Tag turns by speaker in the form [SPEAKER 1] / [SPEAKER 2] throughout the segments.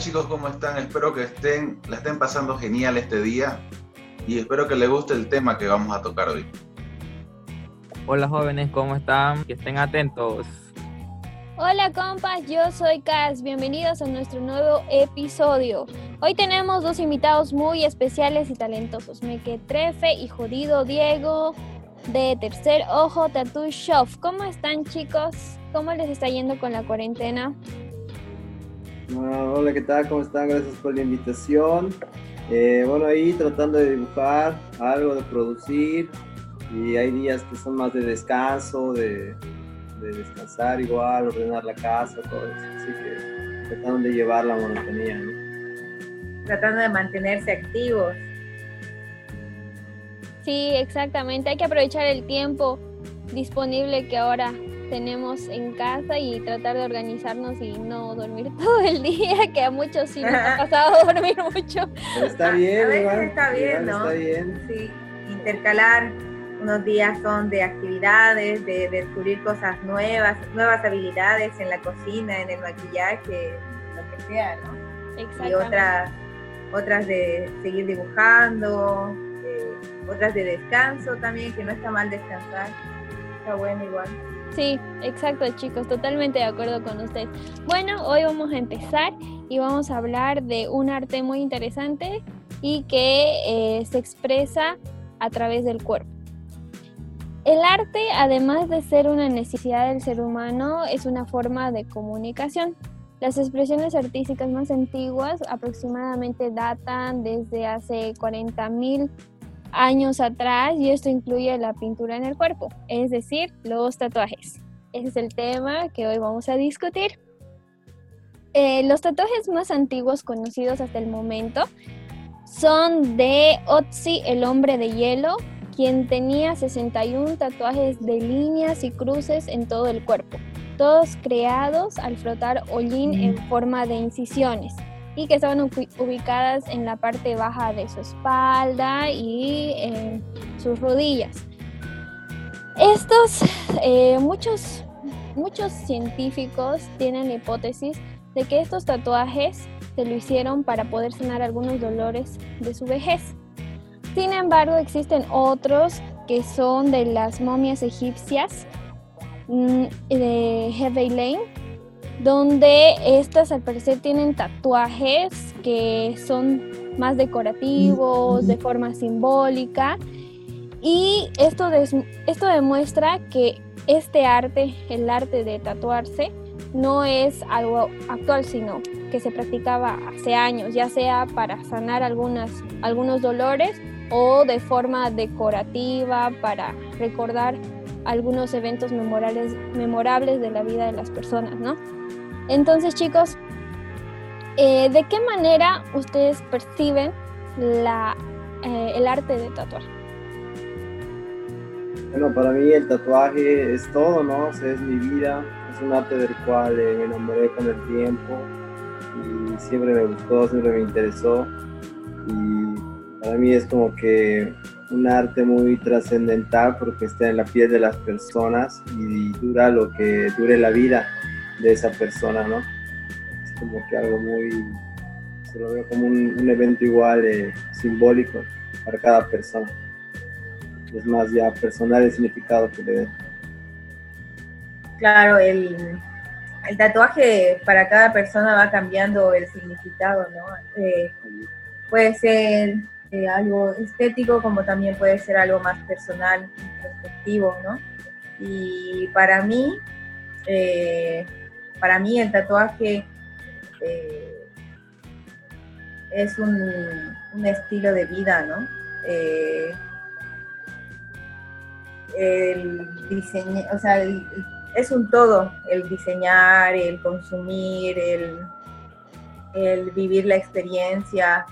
[SPEAKER 1] Chicos, ¿cómo están? Espero que estén, la estén pasando genial este día y espero que les guste el tema que vamos a tocar hoy.
[SPEAKER 2] Hola jóvenes, ¿cómo están? Que estén atentos.
[SPEAKER 3] Hola compas, yo soy Cas, bienvenidos a nuestro nuevo episodio. Hoy tenemos dos invitados muy especiales y talentosos, Mequetrefe y Jodido Diego de Tercer Ojo Tattoo Shop. ¿Cómo están chicos? ¿Cómo les está yendo con la cuarentena?
[SPEAKER 4] Ah, hola, ¿qué tal? ¿Cómo están? Gracias por la invitación. Eh, bueno, ahí tratando de dibujar, algo de producir y hay días que son más de descanso, de, de descansar igual, ordenar la casa, todo eso. Así que tratando de llevar la monotonía, ¿no?
[SPEAKER 5] tratando de mantenerse activos.
[SPEAKER 3] Sí, exactamente. Hay que aprovechar el tiempo disponible que ahora tenemos en casa y tratar de organizarnos y no dormir todo el día, que a muchos sí nos ha pasado dormir mucho.
[SPEAKER 4] Pero está bien,
[SPEAKER 5] a veces
[SPEAKER 4] igual,
[SPEAKER 5] está bien,
[SPEAKER 4] igual
[SPEAKER 5] ¿no?
[SPEAKER 4] Está bien.
[SPEAKER 5] Sí, intercalar. Unos días son de actividades, de descubrir cosas nuevas, nuevas habilidades en la cocina, en el maquillaje, lo que sea, ¿no? Y
[SPEAKER 3] Exactamente.
[SPEAKER 5] otras, otras de seguir dibujando, eh, otras de descanso también, que no está mal descansar. Está bueno igual.
[SPEAKER 3] Sí, exacto chicos, totalmente de acuerdo con usted. Bueno, hoy vamos a empezar y vamos a hablar de un arte muy interesante y que eh, se expresa a través del cuerpo. El arte, además de ser una necesidad del ser humano, es una forma de comunicación. Las expresiones artísticas más antiguas aproximadamente datan desde hace 40.000 años atrás y esto incluye la pintura en el cuerpo, es decir, los tatuajes. Ese es el tema que hoy vamos a discutir. Eh, los tatuajes más antiguos conocidos hasta el momento son de Otzi, el hombre de hielo, quien tenía 61 tatuajes de líneas y cruces en todo el cuerpo, todos creados al frotar hollín en forma de incisiones y que estaban ubi- ubicadas en la parte baja de su espalda y en sus rodillas. Estos, eh, muchos, muchos científicos tienen la hipótesis de que estos tatuajes se lo hicieron para poder sanar algunos dolores de su vejez. Sin embargo, existen otros que son de las momias egipcias mm, de Heavy Lane, donde estas al parecer tienen tatuajes que son más decorativos, de forma simbólica. Y esto, des- esto demuestra que este arte, el arte de tatuarse, no es algo actual, sino que se practicaba hace años, ya sea para sanar algunas, algunos dolores o de forma decorativa para recordar algunos eventos memorables, memorables de la vida de las personas, ¿no? Entonces, chicos, eh, ¿de qué manera ustedes perciben eh, el arte de tatuar?
[SPEAKER 4] Bueno, para mí el tatuaje es todo, ¿no? Es mi vida, es un arte del cual eh, me enamoré con el tiempo y siempre me gustó, siempre me interesó y para mí es como que un arte muy trascendental porque está en la piel de las personas y dura lo que dure la vida de esa persona, ¿no? Es como que algo muy, se lo veo como un, un evento igual eh, simbólico para cada persona es más ya personal el significado que le dé.
[SPEAKER 5] Claro, el, el tatuaje para cada persona va cambiando el significado, ¿no? Eh, puede ser eh, algo estético como también puede ser algo más personal, introspectivo, ¿no? Y para mí, eh, para mí el tatuaje eh, es un, estilo de vida, ¿no? Eh, el diseño, o sea, es un todo, el diseñar, el consumir, el, el vivir la experiencia.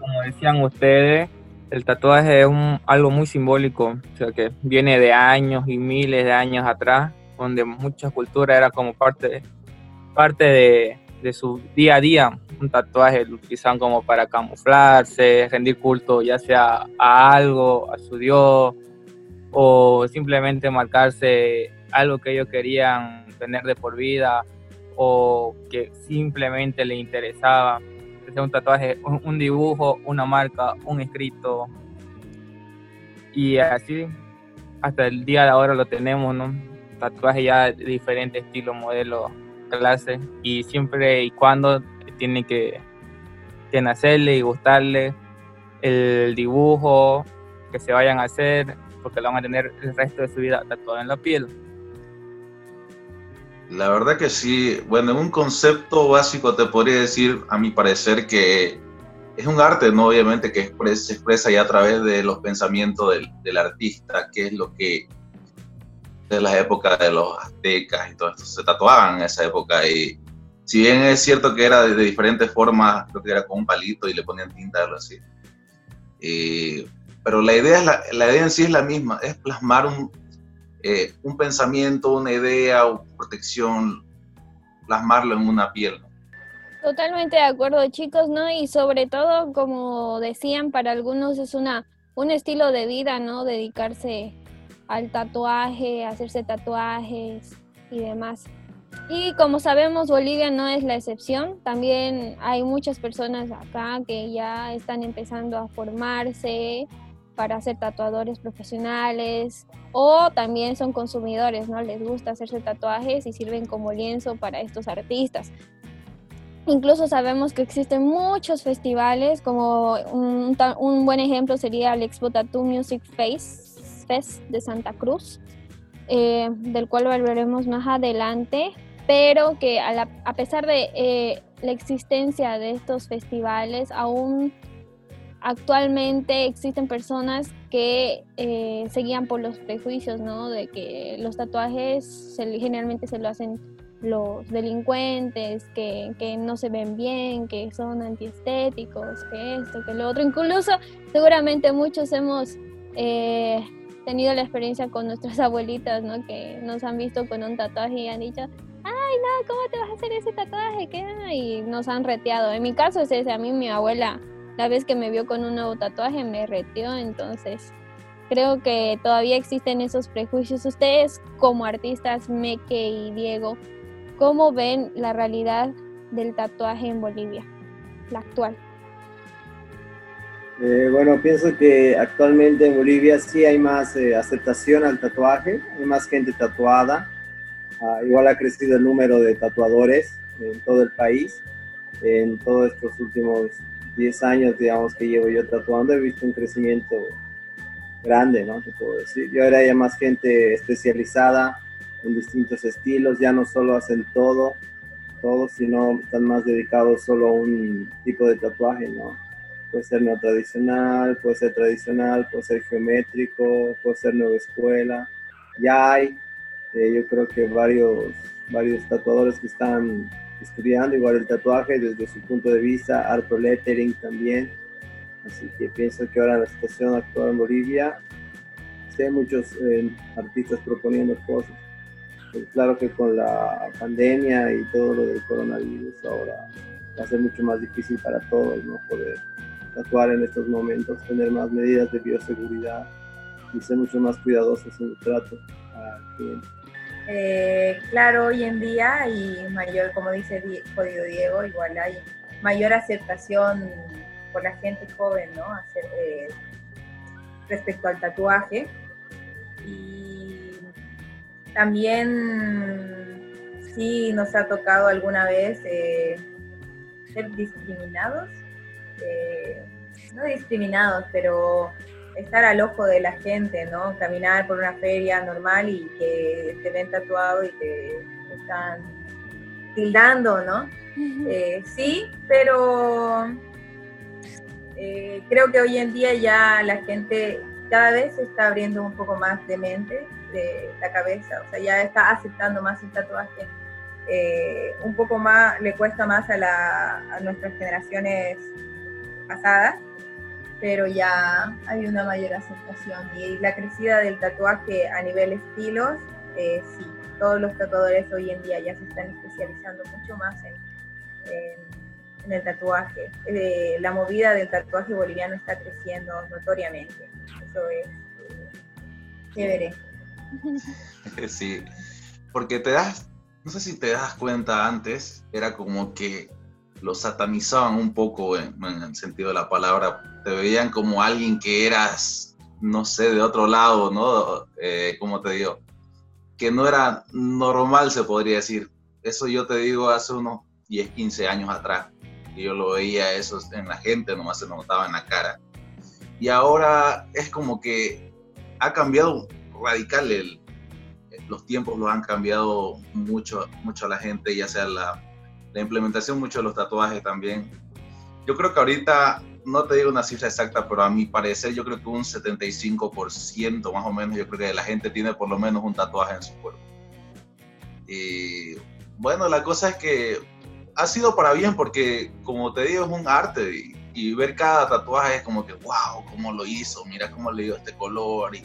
[SPEAKER 2] Como decían ustedes, el tatuaje es un, algo muy simbólico, o sea que viene de años y miles de años atrás, donde muchas culturas era como parte, parte de, de su día a día. Un tatuaje lo utilizaban como para camuflarse, rendir culto ya sea a algo, a su Dios, o simplemente marcarse algo que ellos querían tener de por vida o que simplemente le interesaba. Sea un tatuaje, un dibujo, una marca, un escrito. Y así hasta el día de ahora lo tenemos, ¿no? Tatuajes ya de diferentes estilos, modelos, clases. Y siempre y cuando tiene que, que nacerle y gustarle el dibujo que se vayan a hacer, porque lo van a tener el resto de su vida tatuado en la piel.
[SPEAKER 1] La verdad que sí. Bueno, en un concepto básico te podría decir, a mi parecer, que es un arte, ¿no? Obviamente, que se expresa ya a través de los pensamientos del, del, artista, que es lo que de las épocas de los aztecas y todo esto se tatuaban en esa época. Y si bien es cierto que era de, diferentes formas, creo que era con un palito y le ponían tinta, algo así. Y pero la idea, es la, la, idea en sí es la misma, es plasmar un, eh, un pensamiento, una idea o protección, plasmarlo en una piel.
[SPEAKER 3] Totalmente de acuerdo, chicos, ¿no? Y sobre todo, como decían, para algunos es una, un estilo de vida, ¿no? Dedicarse al tatuaje, hacerse tatuajes y demás. Y como sabemos, Bolivia no es la excepción. También hay muchas personas acá que ya están empezando a formarse, para ser tatuadores profesionales o también son consumidores, ¿no? Les gusta hacerse tatuajes y sirven como lienzo para estos artistas. Incluso sabemos que existen muchos festivales, como un, buen ejemplo sería el Expo Tattoo Music Face, Fest de Santa Cruz, eh, del cual hablaremos más adelante, pero que a, pesar de eh, la existencia de estos festivales, aún actualmente existen personas que eh, se guían por los prejuicios, ¿no? De que los tatuajes generalmente se lo hacen los delincuentes, que, que, no se ven bien, que son antiestéticos, que esto, que lo otro. Incluso seguramente muchos hemos eh, tenido la experiencia con nuestras abuelitas, ¿no? Que nos han visto con un tatuaje y han dicho, ay, no, ¿cómo te vas a hacer ese tatuaje? ¿Qué? Y nos han reteado. En mi caso es ese, a mí mi abuela la vez que me vio con un nuevo tatuaje me reteó, entonces creo que todavía existen esos prejuicios. Ustedes como artistas, Meque y Diego, ¿cómo ven la realidad del tatuaje en Bolivia, la actual?
[SPEAKER 4] Eh, bueno, pienso que actualmente en Bolivia sí hay más eh, aceptación al tatuaje, hay más gente tatuada, ah, igual ha crecido el número de tatuadores en todo el país en todos estos últimos 10 años, digamos, que llevo yo tatuando, he visto un crecimiento grande, ¿no? Te puedo decir. Y ahora hay más gente especializada en distintos estilos, ya no solo hacen todo, todo, sino están más dedicados solo a un tipo de tatuaje, ¿no? Puede ser no tradicional, puede ser tradicional, puede ser geométrico, puede ser nueva escuela. Ya hay, eh, yo creo que varios, varios tatuadores que están estudiando igual el tatuaje desde su punto de vista, art lettering también. Así que pienso que ahora la situación actual en Bolivia, hay muchos eh, artistas proponiendo cosas. Pues claro que con la pandemia y todo lo del coronavirus ahora va a ser mucho más difícil para todos, ¿no? Poder tatuar en estos momentos, tener más medidas de bioseguridad y ser mucho más cuidadosos en el trato al cliente.
[SPEAKER 5] Eh, claro, hoy en día y mayor, como dice Jodido Diego, igual hay mayor aceptación por la gente joven, ¿no? Eh, respecto al tatuaje. Y también sí nos ha tocado alguna vez eh, ser discriminados, no discriminados, pero estar al ojo de la gente, ¿no? Caminar por una feria normal y que te ven tatuado y te están tildando, ¿no? Eh, sí, pero eh, creo que hoy en día ya la gente cada vez se está abriendo un poco más de mente, de la cabeza, o sea, ya está aceptando más el tatuaje. Eh, un poco más, le cuesta más a, la, a nuestras generaciones pasadas, pero ya hay una mayor aceptación. Y la crecida del tatuaje a nivel estilos, eh, sí, todos los tatuadores hoy en día ya se están especializando mucho más en, el tatuaje. Eh, la movida del tatuaje boliviano está creciendo notoriamente. Eso es eh, chévere.
[SPEAKER 1] Sí, porque te das, no sé si te das cuenta antes, era como que lo satanizaban un poco en, el sentido de la palabra, te veían como alguien que eras, no sé, de otro lado, ¿no? Eh, como te digo, que no era normal, se podría decir. Eso yo te digo hace unos 10, 15 años atrás. Yo lo veía eso en la gente, nomás se notaba en la cara. Y ahora es como que ha cambiado radical el, los tiempos los han cambiado mucho, mucho a la gente, ya sea la, la implementación mucho de los tatuajes también. Yo creo que ahorita, no te digo una cifra exacta, pero a mi parecer yo creo que un 75% más o menos, yo creo que la gente tiene por lo menos un tatuaje en su cuerpo. Y bueno, la cosa es que ha sido para bien porque, como te digo, es un arte y, ver cada tatuaje es como que, wow, cómo lo hizo, mira cómo le dio este color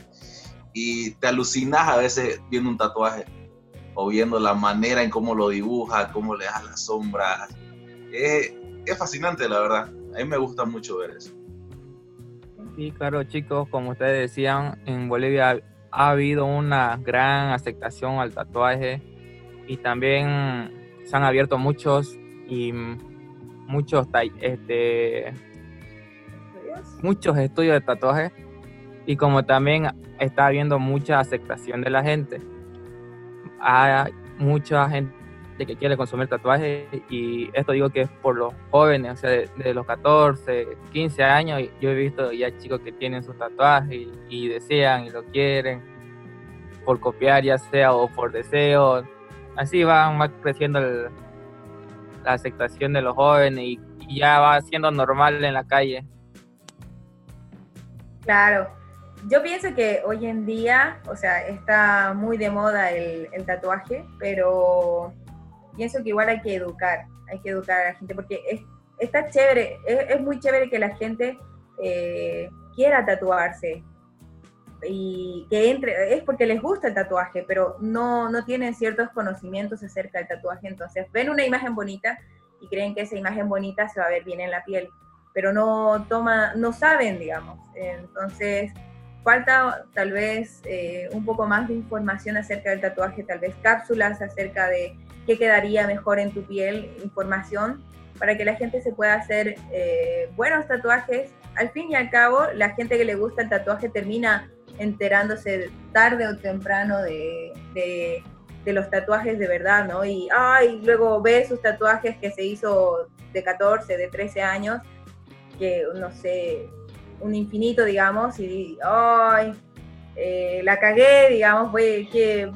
[SPEAKER 1] y, te alucinas a veces viendo un tatuaje o viendo la manera en cómo lo dibuja, cómo le da las sombras. Es, es fascinante, la verdad. A mí me gusta mucho ver eso.
[SPEAKER 2] Sí, claro, chicos, como ustedes decían, en Bolivia ha habido una gran aceptación al tatuaje y también se han abierto muchos y muchos este muchos estudios de tatuaje y como también está habiendo mucha aceptación de la gente hay mucha gente que quiere consumir tatuajes y esto digo que es por los jóvenes, o sea, de, los 14, 15 años, yo he visto ya chicos que tienen sus tatuajes y, desean y lo quieren por copiar ya sea o por deseo, así va, creciendo la aceptación de los jóvenes y ya va siendo normal en la calle.
[SPEAKER 5] Claro, yo pienso que hoy en día, o sea, está muy de moda el, tatuaje, pero pienso que igual hay que educar, hay que educar a la gente, porque es, está chévere, es, muy chévere que la gente eh, quiera tatuarse y que entre, es porque les gusta el tatuaje, pero no, no tienen ciertos conocimientos acerca del tatuaje, entonces ven una imagen bonita y creen que esa imagen bonita se va a ver bien en la piel, pero no toma, no saben, digamos, entonces falta tal vez eh, un poco más de información acerca del tatuaje, tal vez cápsulas acerca de qué quedaría mejor en tu piel, información para que la gente se pueda hacer eh, buenos tatuajes. Al fin y al cabo, la gente que le gusta el tatuaje termina enterándose tarde o temprano de, de, los tatuajes de verdad, ¿no? Y ay, luego ve sus tatuajes que se hizo de 14, de 13 años, que no sé, un infinito, digamos, y ay, eh, la cagué, digamos, voy, que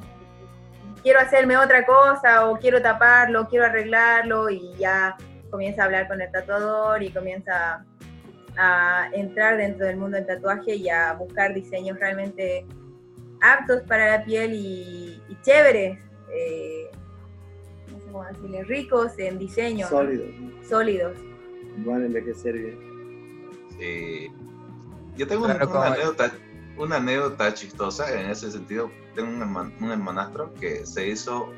[SPEAKER 5] quiero hacerme otra cosa o quiero taparlo, quiero arreglarlo y ya comienza a hablar con el tatuador y comienza a entrar dentro del mundo del tatuaje y a buscar diseños realmente aptos para la piel y, chéveres, eh, no sé cómo decirle, ricos en diseño.
[SPEAKER 4] Sólidos.
[SPEAKER 5] Sólidos.
[SPEAKER 4] Van a envejecer bien.
[SPEAKER 1] Sí. Yo tengo una, anécdota, una anécdota chistosa en ese sentido. Tengo un, hermanastro que se hizo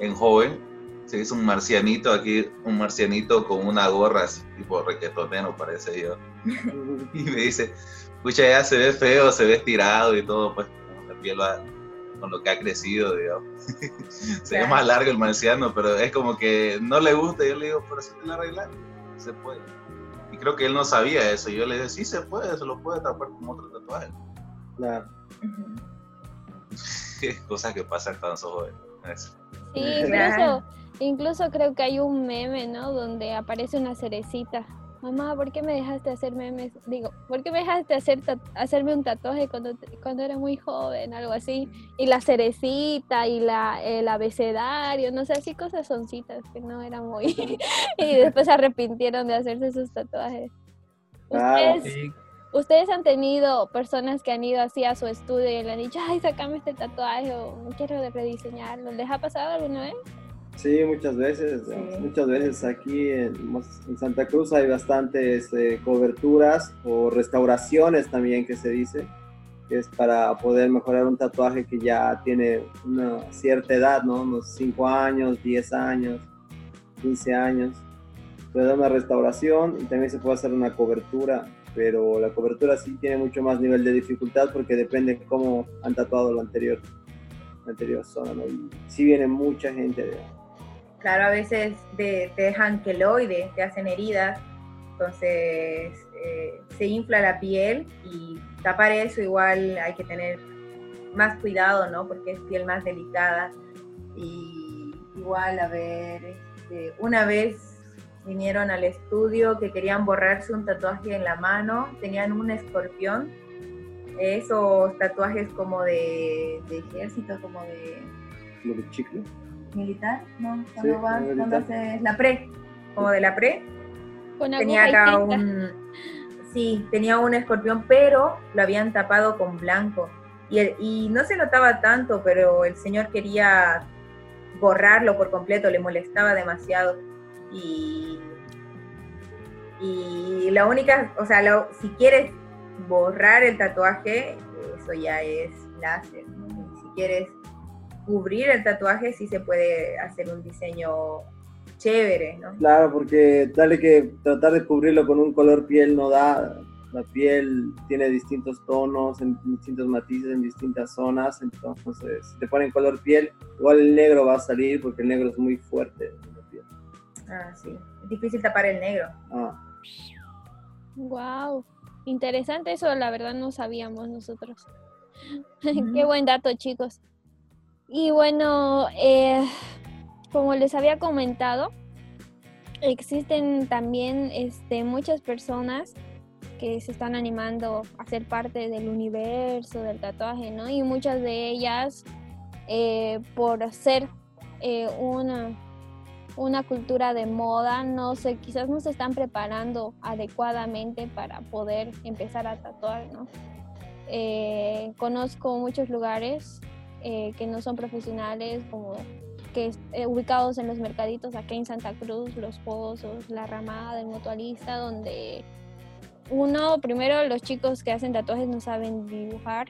[SPEAKER 1] en joven, se hizo un marcianito aquí, un marcianito con una gorra así, tipo requetonero, parece yo. y me dice, pucha, ya se ve feo, se ve estirado y todo, pues, con la piel con lo que ha crecido, digamos. se ve más largo el marciano, pero es como que no le gusta. Yo le digo, pero si te la arreglas, se puede. Y creo que él no sabía eso. Y yo le dije, sí se puede, se lo puede tapar con otro tatuaje.
[SPEAKER 4] Claro.
[SPEAKER 1] Cosas que pasan cuando sos joven.
[SPEAKER 3] Sí, incluso, incluso creo que hay un meme, ¿no? Donde aparece una cerecita mamá, ¿por qué me dejaste hacer memes? Digo, ¿por qué me dejaste hacer hacerme un tatuaje cuando, cuando era muy joven? Algo así. Y la cerecita y la, el abecedario, no sé, así cosas soncitas que no eran muy... y después se arrepintieron de hacerse sus tatuajes.
[SPEAKER 4] Claro.
[SPEAKER 3] ¿Ustedes han tenido personas que han ido así a su estudio y le han dicho, ay, sacame este tatuaje o quiero rediseñarlo? ¿Les ha pasado alguna vez?
[SPEAKER 4] Sí, muchas veces, muchas veces aquí en, Santa Cruz hay bastantes eh, coberturas o restauraciones también que se dice, que es para poder mejorar un tatuaje que ya tiene una cierta edad, ¿no? Unos 5 años, 10 años, 15 años. Puede dar una restauración y también se puede hacer una cobertura, pero la cobertura sí tiene mucho más nivel de dificultad porque depende de cómo han tatuado lo anterior, la anterior zona, ¿no? Y sí viene mucha gente de
[SPEAKER 5] Claro, a veces te, dejan queloide, te hacen heridas, entonces eh, se infla la piel y tapar eso igual hay que tener más cuidado, ¿no? Porque es piel más delicada. Y igual, a ver, este, una vez vinieron al estudio que querían borrarse un tatuaje en la mano, tenían un escorpión, esos tatuajes como de, ejército, como de...
[SPEAKER 4] ¿Lo de chicle?
[SPEAKER 5] militar, ¿no? Cuando vas, cuando haces la pre, como de la pre. tenía acá un, sí, tenía un escorpión, pero lo habían tapado con blanco. Y, y no se notaba tanto, pero el señor quería borrarlo por completo, le molestaba demasiado. Y, y la única, o sea, si quieres borrar el tatuaje, eso ya es láser. Si quieres cubrir el tatuaje sí se puede hacer un diseño chévere, ¿no?
[SPEAKER 4] Claro, porque dale que tratar de cubrirlo con un color piel no da. La piel tiene distintos tonos, en distintos matices, en distintas zonas. Entonces, si te ponen color piel, igual el negro va a salir porque el negro es muy fuerte.
[SPEAKER 5] Ah, sí. Es difícil tapar el negro. Ah.
[SPEAKER 3] Wow. Interesante eso, la verdad no sabíamos nosotros. Qué buen dato, chicos. Y bueno, eh, como les había comentado, existen también este, muchas personas que se están animando a ser parte del universo del tatuaje, ¿no? Y muchas de ellas, eh, por ser eh, una, una cultura de moda, no sé, quizás no se están preparando adecuadamente para poder empezar a tatuar, ¿no? conozco muchos lugares eh, que no son profesionales, como que eh, ubicados en los mercaditos aquí en Santa Cruz, Los Pozos, La Ramada del Mutualista, donde uno, primero los chicos que hacen tatuajes no saben dibujar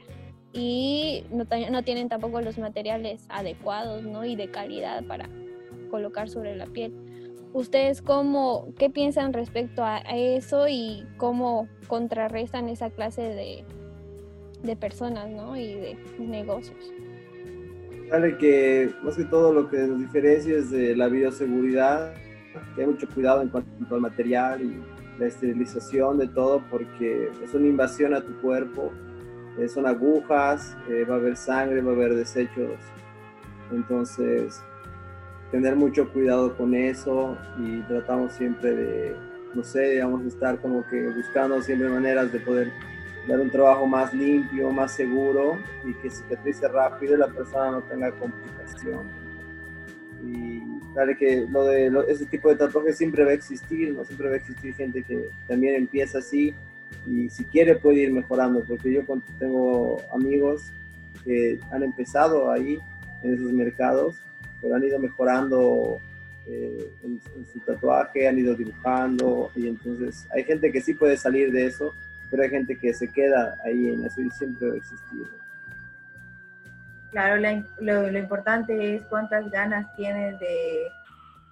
[SPEAKER 3] y no, no tienen tampoco los materiales adecuados ¿no? y de calidad para colocar sobre la piel. ¿Ustedes cómo, qué piensan respecto a eso y cómo contrarrestan esa clase de, de personas ¿no? y de negocios?
[SPEAKER 4] Sale que más que todo lo que nos diferencia es de la bioseguridad, que hay mucho cuidado en cuanto al material y la esterilización de todo porque es una invasión a tu cuerpo, eh, son agujas, eh, va a haber sangre, va a haber desechos, entonces tener mucho cuidado con eso y tratamos siempre de, no sé, digamos, estar como que buscando siempre maneras de poder dar un trabajo más limpio, más seguro y que cicatrice rápido y la persona no tenga complicación. Y claro que lo de ese tipo de tatuajes siempre va a existir, ¿no? Siempre va a existir gente que también empieza así y si quiere puede ir mejorando, porque yo tengo amigos que han empezado ahí en esos mercados, pero han ido mejorando eh, en, en, su tatuaje, han ido dibujando y entonces hay gente que sí puede salir de eso pero hay gente que se queda ahí en eso y siempre va a existir.
[SPEAKER 5] Claro, lo, lo, importante es cuántas ganas tienes de,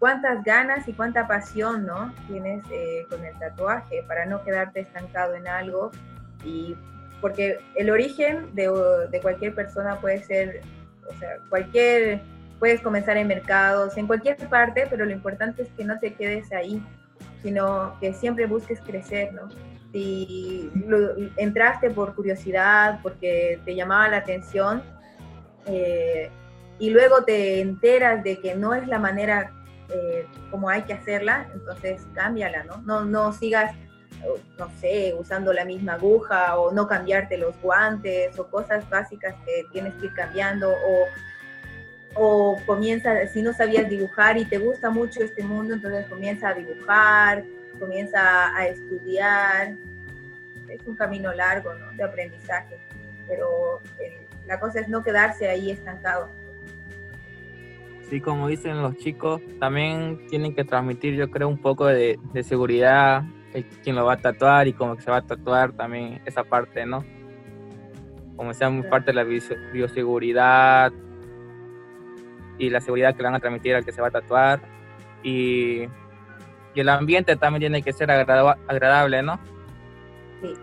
[SPEAKER 5] cuántas ganas y cuánta pasión, ¿no? Tienes eh, con el tatuaje para no quedarte estancado en algo y porque el origen de, de cualquier persona puede ser, o sea, cualquier, puedes comenzar en mercados, en cualquier parte, pero lo importante es que no te quedes ahí, sino que siempre busques crecer, ¿no? si entraste por curiosidad, porque te llamaba la atención, eh, y luego te enteras de que no es la manera eh, como hay que hacerla, entonces cámbiala, ¿no? No, no sigas, no sé, usando la misma aguja o no cambiarte los guantes o cosas básicas que tienes que ir cambiando o o comienza, si no sabías dibujar y te gusta mucho este mundo, entonces comienza a dibujar, comienza a estudiar. es un camino largo ¿no? de aprendizaje, pero la cosa es no quedarse ahí estancado.
[SPEAKER 2] Sí, como dicen los chicos, también tienen que transmitir, yo creo, un poco de, de seguridad, el, quien lo va a tatuar y cómo se va a tatuar también esa parte, ¿no? Como sea muy parte de la bioseguridad y la seguridad que le van a transmitir al que se va a tatuar. Y, y el ambiente también tiene que ser agradable, ¿no?
[SPEAKER 5] Sí.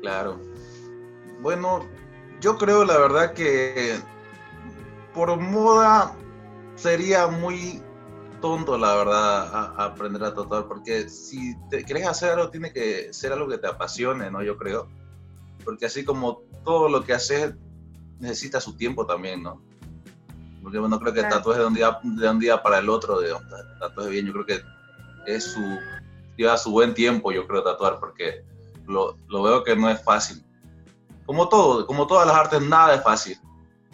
[SPEAKER 1] Claro. Bueno, yo creo la verdad que por moda sería muy tonto, la verdad, aprender a tatuar, porque si te quieres hacer algo, tiene que ser algo que te apasione, ¿no? Yo creo. Porque así como todo lo que haces necesita su tiempo también, ¿no? Porque bueno, creo que el tatuaje de un día, de un día para el otro, de tatuaje bien, yo creo que es su, lleva su buen tiempo, yo creo, tatuar, porque lo, lo veo que no es fácil. Como todo, como todas las artes, nada es fácil.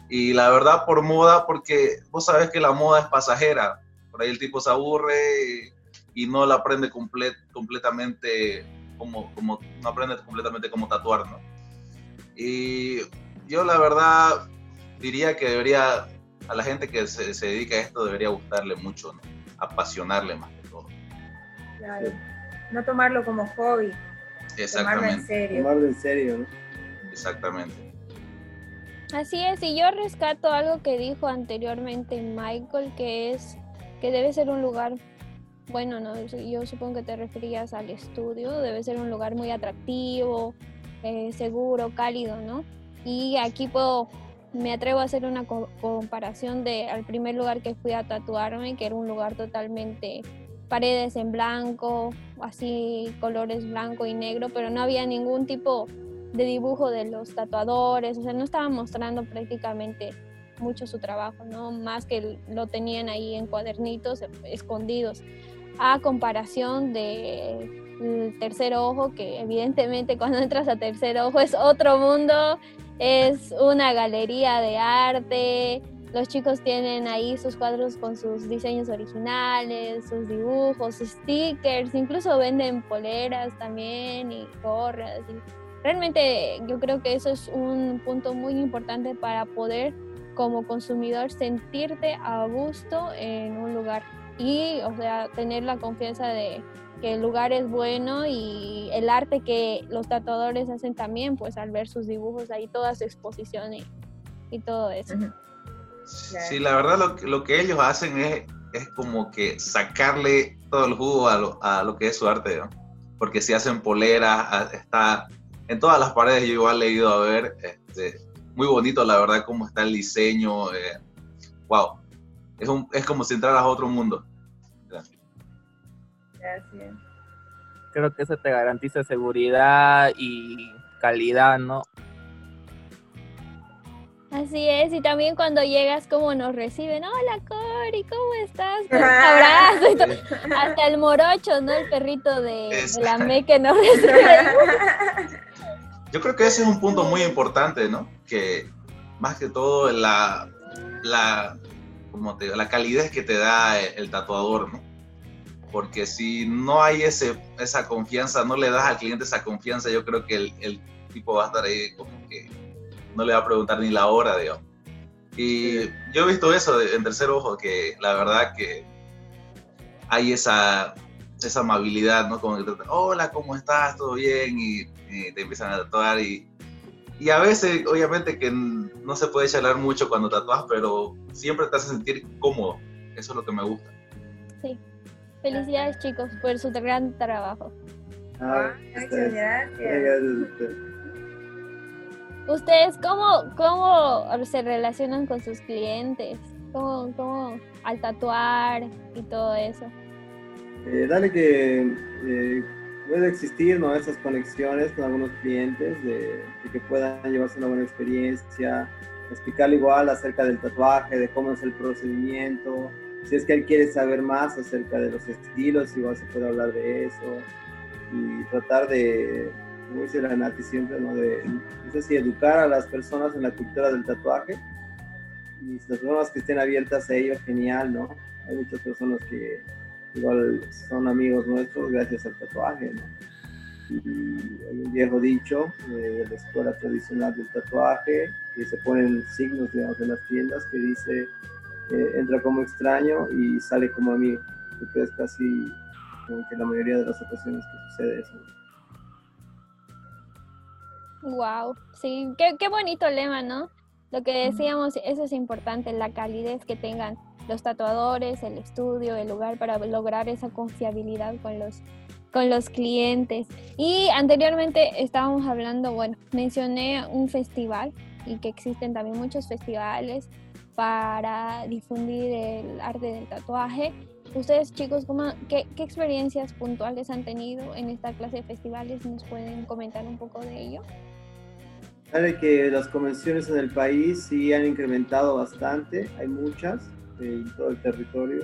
[SPEAKER 1] Y la verdad, por moda, porque vos sabés que la moda es pasajera. Por ahí el tipo se aburre y, no la aprende completamente como, como, no aprende completamente cómo tatuar, ¿no? Y yo la verdad diría que debería, a la gente que se, se dedica a esto debería gustarle mucho, ¿no? apasionarle más que todo.
[SPEAKER 5] Claro. No tomarlo como hobby. Tomarlo en serio.
[SPEAKER 4] Tomarlo en serio, ¿no?
[SPEAKER 1] Exactamente.
[SPEAKER 3] Así es, y yo rescato algo que dijo anteriormente Michael, que es que debe ser un lugar, bueno, no, yo supongo que te referías al estudio, debe ser un lugar muy atractivo, eh, seguro, cálido, ¿no? Y aquí puedo, me atrevo a hacer una comparación de al primer lugar que fui a tatuarme, que era un lugar totalmente paredes en blanco, así colores blanco y negro, pero no había ningún tipo de dibujo de los tatuadores, o sea, no estaban mostrando prácticamente mucho su trabajo, ¿no? Más que lo tenían ahí en cuadernitos escondidos. A comparación de tercer ojo, que evidentemente cuando entras a tercer ojo es otro mundo, es una galería de arte, los chicos tienen ahí sus cuadros con sus diseños originales, sus dibujos, sus stickers, incluso venden poleras también y gorras. Y realmente yo creo que eso es un punto muy importante para poder como consumidor sentirte a gusto en un lugar y, o sea, tener la confianza de que el lugar es bueno y el arte que los tatuadores hacen también, pues al ver sus dibujos ahí, toda su exposición y, y todo eso.
[SPEAKER 1] Sí, la verdad lo, lo que ellos hacen es, es como que sacarle todo el jugo a lo, a lo que es su arte, ¿no? Porque si hacen poleras, está en todas las paredes yo igual he ido a ver, este, muy bonito la verdad cómo está el diseño, eh, wow, es, un, es como si entraras a otro mundo.
[SPEAKER 5] Gracias.
[SPEAKER 2] Creo que eso te garantiza seguridad y calidad, ¿no?
[SPEAKER 3] Así es, y también cuando llegas, como nos reciben, hola Cori, ¿cómo estás? Un abrazo, hasta el morocho, ¿no? El perrito de, de la me que nos recibe.
[SPEAKER 1] Yo creo que ese es un punto muy importante, ¿no? Que más que todo la, la, como te, la calidez que te da el, tatuador, ¿no? Porque si no hay ese, esa confianza, no le das al cliente esa confianza, yo creo que el, el tipo va a estar ahí como que no le va a preguntar ni la hora, digamos. Y yo he visto eso en tercer ojo, que la verdad que hay esa, esa amabilidad, ¿no? Como que te hola, ¿cómo estás? ¿Todo bien? Y, te empiezan a tatuar y, y a veces, obviamente, que no se puede charlar mucho cuando tatuas, pero siempre te hace sentir cómodo. Eso es lo que me gusta.
[SPEAKER 3] Sí. Felicidades, chicos, por su gran trabajo.
[SPEAKER 5] Ah, muchas gracias.
[SPEAKER 3] ¿Ustedes cómo, cómo se relacionan con sus clientes? ¿Cómo, cómo al tatuar y todo eso?
[SPEAKER 4] Eh, dale que eh, puede existir ¿no? esas conexiones con algunos clientes, de, que puedan llevarse una buena experiencia, explicarle igual acerca del tatuaje, de cómo es el procedimiento, si es que él quiere saber más acerca de los estilos, igual se puede hablar de eso, y tratar de, como dice la Nati siempre, ¿no? de, no sé si educar a las personas en la cultura del tatuaje, y las personas que estén abiertas a ello, genial, ¿no? Hay muchas personas que igual son amigos nuestros gracias al tatuaje, ¿no? Y hay un viejo dicho eh, de la escuela tradicional del tatuaje, que se ponen signos digamos, en las tiendas que dice eh, entra como extraño y sale como amigo, porque es casi como que la mayoría de las ocasiones que sucede eso.
[SPEAKER 3] Wow, sí, qué, qué bonito lema, ¿no? Lo que decíamos, eso es importante, la calidez que tengan los tatuadores, el estudio, el lugar para lograr esa confiabilidad con los, con los clientes. Y anteriormente estábamos hablando, bueno, mencioné un festival y que existen también muchos festivales para difundir el arte del tatuaje. Ustedes chicos, ¿cómo, qué, qué, experiencias puntuales han tenido en esta clase de festivales? ¿Nos pueden comentar un poco de ello?
[SPEAKER 4] Sabe que las convenciones en el país sí han incrementado bastante, hay muchas en todo el territorio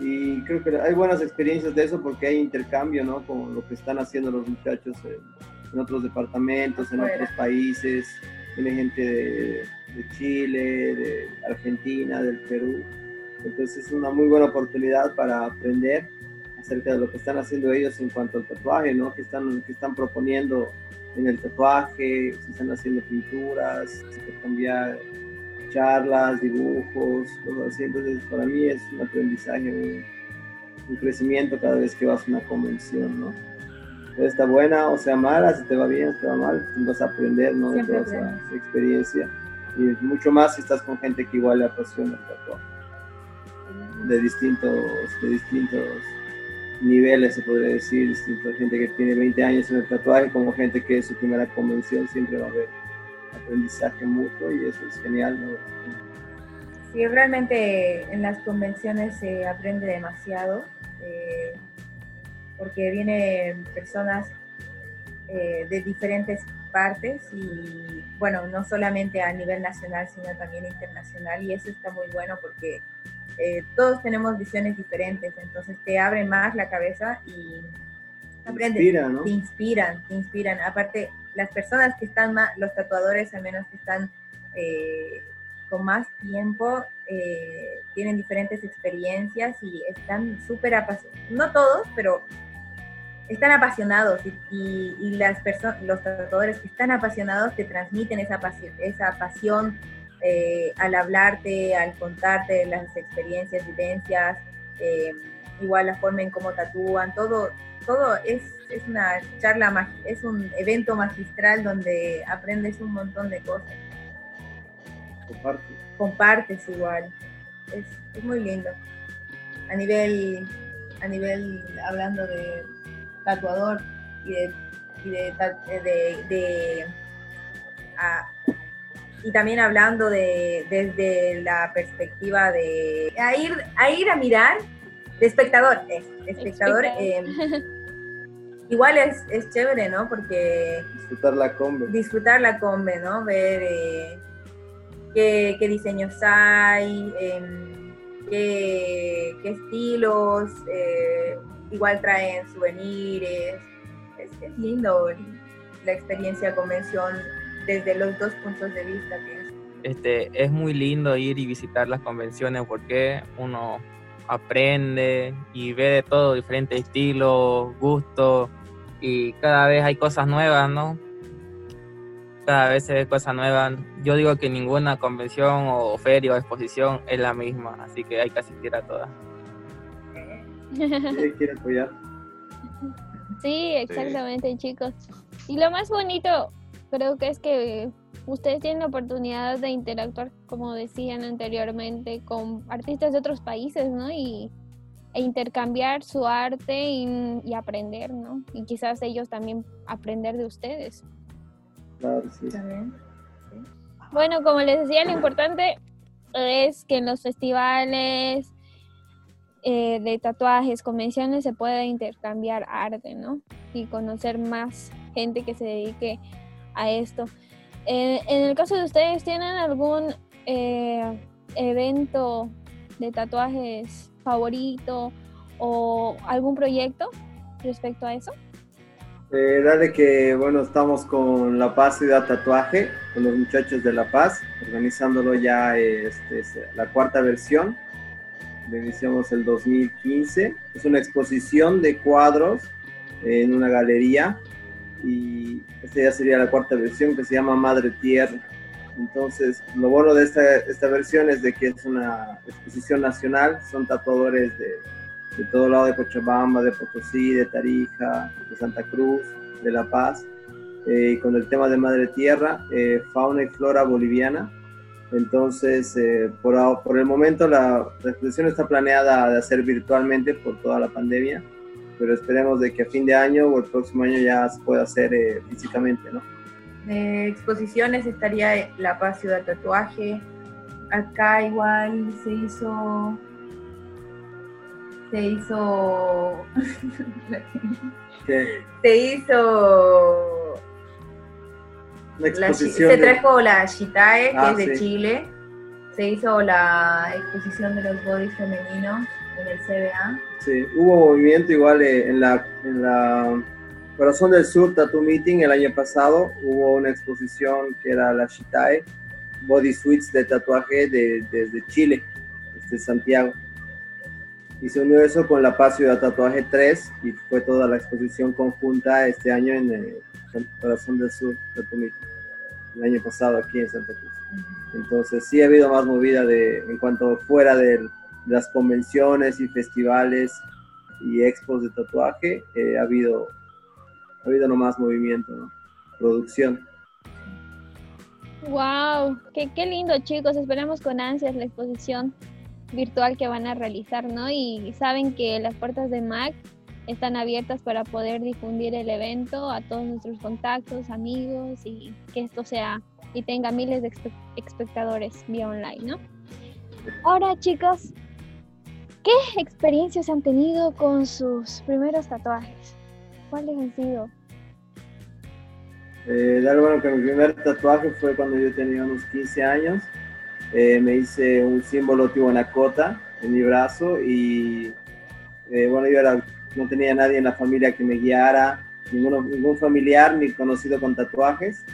[SPEAKER 4] y creo que hay buenas experiencias de eso porque hay intercambio, ¿no? Con lo que están haciendo los muchachos en, en otros departamentos, en otros países, tiene gente de, de Chile, de Argentina, del Perú. Entonces es una muy buena oportunidad para aprender acerca de lo que están haciendo ellos en cuanto al tatuaje, ¿no? Que están, que están proponiendo en el tatuaje, si están haciendo pinturas, cambiar charlas, dibujos, cosas así. Entonces para mí es un aprendizaje, un, un crecimiento cada vez que vas a una convención, ¿no? está buena o sea mala, si te va bien, si te va mal, tú vas a aprender, ¿no? De toda esa, experiencia. Y mucho más si estás con gente que igual le apasiona el tatuaje. De distintos, de distintos niveles, se podría decir, gente que tiene 20 años en el tatuaje, como gente que es su primera convención, siempre va a haber aprendizaje mutuo y eso es genial, ¿no?
[SPEAKER 5] Sí, realmente en las convenciones se aprende demasiado. Eh, porque vienen personas eh, de diferentes partes y bueno, no solamente a nivel nacional, sino también internacional y eso está muy bueno porque eh, todos tenemos visiones diferentes, entonces te abren más la cabeza y aprendes,
[SPEAKER 4] Inspira, ¿no?
[SPEAKER 5] te inspiran, te inspiran. Aparte, las personas que están más, los tatuadores al menos que están eh, con más tiempo, eh, tienen diferentes experiencias y están súper apasionados, no todos, pero están apasionados y, y, y las personas, los tatuadores que están apasionados te transmiten esa pasión, esa pasión eh, al hablarte, al contarte las experiencias, vivencias, eh, igual la forma en cómo tatúan, todo, todo es, es una charla, es un evento magistral donde aprendes un montón de cosas.
[SPEAKER 4] Compartes.
[SPEAKER 5] Compartes igual. Es, es muy lindo. A nivel, a nivel, hablando de tatuador y de, y de, de, de a, y también hablando de desde la perspectiva de a ir a ir a mirar de espectador eh, de espectador eh, igual es, es chévere no porque
[SPEAKER 4] disfrutar la combe
[SPEAKER 5] disfrutar la combe no ver eh, qué, qué, diseños hay em, qué, qué, estilos eh, igual traen souvenirs es, lindo la experiencia convención desde los dos puntos de vista. Pienso.
[SPEAKER 2] Este, es muy lindo ir y visitar las convenciones porque uno aprende y ve de todo, diferentes estilos, gustos y cada vez hay cosas nuevas, ¿no? Cada vez se ve cosas nuevas. Yo digo que ninguna convención o feria o exposición es la misma, así que hay que asistir a todas.
[SPEAKER 4] quiere apoyar?
[SPEAKER 3] Sí, exactamente, sí. chicos. Y lo más bonito creo que es que ustedes tienen la oportunidad de interactuar, como decían anteriormente, con artistas de otros países, ¿no? Y, e intercambiar su arte y, y, aprender, ¿no? Y quizás ellos también aprender de ustedes.
[SPEAKER 4] Claro, sí.
[SPEAKER 3] Bueno, como les decía, lo importante es que en los festivales eh, de tatuajes, convenciones, se pueda intercambiar arte, ¿no? Y conocer más gente que se dedique a esto. Eh, en el caso de ustedes, ¿tienen algún eh, evento de tatuajes favorito o algún proyecto respecto a eso?
[SPEAKER 4] Eh, dale que, bueno, estamos con La Paz Ciudad Tatuaje, con los muchachos de La Paz, organizándolo ya este, la cuarta versión. Lo iniciamos el 2015. Es una exposición de cuadros en una galería y esta ya sería la cuarta versión que se llama Madre Tierra. Entonces, lo bueno de esta, esta versión es de que es una exposición nacional, son tatuadores de, de todo lado de Cochabamba, de Potosí, de Tarija, de Santa Cruz, de La Paz, eh, con el tema de Madre Tierra, eh, fauna y flora boliviana. Entonces, eh, por, por, el momento la, la, exposición está planeada de hacer virtualmente por toda la pandemia, pero esperemos de que a fin de año o el próximo año ya se pueda hacer físicamente, ¿no?
[SPEAKER 5] De exposiciones estaría La Paz Ciudad Tatuaje. Acá igual se hizo. Se hizo. Se hizo. La- se trajo la Shitae, que
[SPEAKER 4] Ah,
[SPEAKER 5] es de
[SPEAKER 4] sí.
[SPEAKER 5] Chile. Se hizo la exposición de los bodies femeninos en el CBA.
[SPEAKER 4] Sí, hubo movimiento igual eh, en la, en la Corazón del Sur Tattoo Meeting el año pasado. Hubo una exposición que era la Shitae, Body Suites de tatuaje de- desde Chile, desde Santiago. Y se unió eso con la Paz Ciudad Tatuaje 3 y fue toda la exposición conjunta este año en el Corazón del Sur el año pasado aquí en Santa Cruz. Entonces sí ha habido más movida de, en cuanto fuera de las convenciones y festivales y expos de tatuaje, eh, ha habido ha habido nomás movimiento, ¿no? Producción.
[SPEAKER 3] Wow, qué, qué lindo chicos, esperamos con ansias la exposición virtual que van a realizar, ¿no? Y saben que las puertas de MAC están abiertas para poder difundir el evento a todos nuestros contactos, amigos y que esto sea y tenga miles de espe- espectadores vía online, ¿no? Ahora chicos, ¿qué experiencias han tenido con sus primeros tatuajes? ¿Cuáles han sido?
[SPEAKER 4] Eh, dar bueno que mi primer tatuaje fue cuando yo tenía unos 15 años. Eh, me hice un símbolo tihuanacota en mi brazo y eh, bueno, yo era- no tenía nadie en la familia que me guiara, ninguno, ningún familiar ni conocido con tatuajes.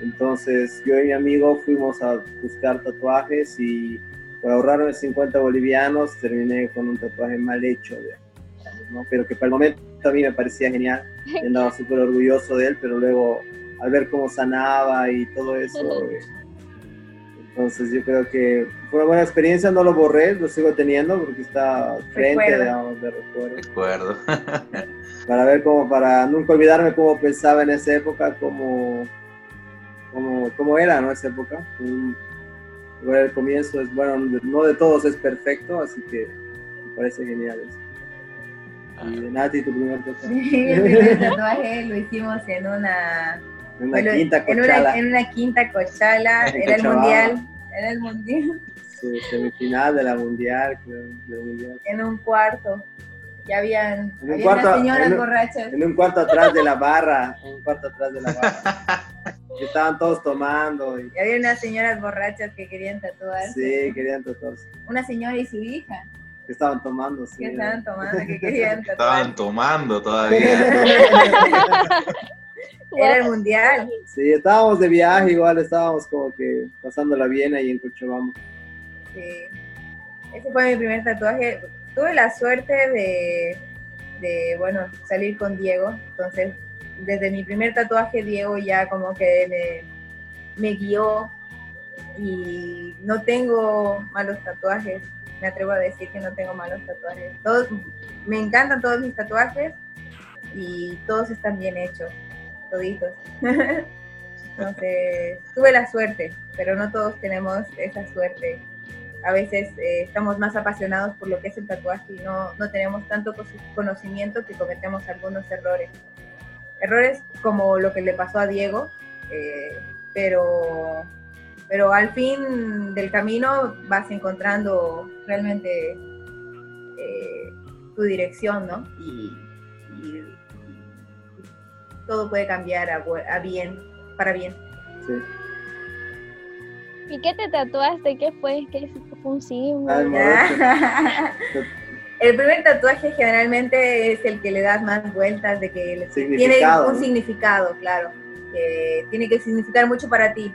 [SPEAKER 4] Entonces yo y mi amigo fuimos a buscar tatuajes y por ahorrarme 50 bolivianos terminé con un tatuaje mal hecho, ¿no? pero que para el momento a mí me parecía genial y andaba súper orgulloso de él, pero luego al ver cómo sanaba y todo eso, entonces yo creo que fue una buena experiencia, no lo borré, lo sigo teniendo porque está frente,
[SPEAKER 5] Recuerdo.
[SPEAKER 4] digamos, de recuerdo
[SPEAKER 1] Recuerdo.
[SPEAKER 4] para ver cómo, para nunca olvidarme cómo pensaba en esa época, cómo, cómo, cómo era, ¿no? Esa época. Un- el comienzo es, bueno, no de todos es perfecto, así que me parece genial eso. Y Nati, tu primer tatuaje.
[SPEAKER 5] Mi primer tatuaje lo hicimos en una,
[SPEAKER 4] Una
[SPEAKER 5] bueno,
[SPEAKER 4] quinta
[SPEAKER 5] en una,
[SPEAKER 4] cochala,
[SPEAKER 5] en una quinta cochala,
[SPEAKER 4] En
[SPEAKER 5] era el mundial, era el mundial,
[SPEAKER 4] su semifinal de la mundial, creo, de la mundial.
[SPEAKER 5] en un cuarto. Ya habían,
[SPEAKER 4] En un cuarto,
[SPEAKER 5] señoras
[SPEAKER 4] en un-
[SPEAKER 5] borrachas.
[SPEAKER 4] En un cuarto atrás de la barra, un cuarto atrás de la barra. Que Estaban todos tomando y
[SPEAKER 5] Y había unas señoras borrachas que querían tatuarse.
[SPEAKER 4] sí, querían tatuarse.
[SPEAKER 5] Una señora y su hija
[SPEAKER 4] Que estaban tomando, sí.
[SPEAKER 5] que estaban tomando, que querían
[SPEAKER 1] Estaban
[SPEAKER 5] tatuarse.
[SPEAKER 1] tomando todavía.
[SPEAKER 5] Era el mundial.
[SPEAKER 4] Sí, estábamos de viaje, igual estábamos como que pasándola bien ahí en Cochabamba.
[SPEAKER 5] Sí. Ese fue mi primer tatuaje. Tuve la suerte de, de, bueno, salir con Diego. Entonces, desde mi primer tatuaje, Diego ya como que me, me guió y no tengo malos tatuajes. Me atrevo a decir que no tengo malos tatuajes. Todos, me encantan todos mis tatuajes y todos están bien hechos, toditos. Entonces, tuve la suerte, pero no todos tenemos esa suerte a veces eh, estamos más apasionados por lo que es el tatuaje y no, no tenemos tanto conocimiento que cometemos algunos errores. Errores como lo que le pasó a Diego, eh, pero, pero al fin del camino vas encontrando realmente eh, tu dirección, ¿no? Y todo puede cambiar a, bien, para bien.
[SPEAKER 4] Sí.
[SPEAKER 3] ¿Y qué te tatuaste? ¿Qué fue? ¿Qué fue un símbolo?
[SPEAKER 4] Ah, el
[SPEAKER 5] primer tatuaje generalmente es el que le das más vueltas, de que tiene un
[SPEAKER 4] ¿no?
[SPEAKER 5] significado, claro, que tiene que significar mucho para ti.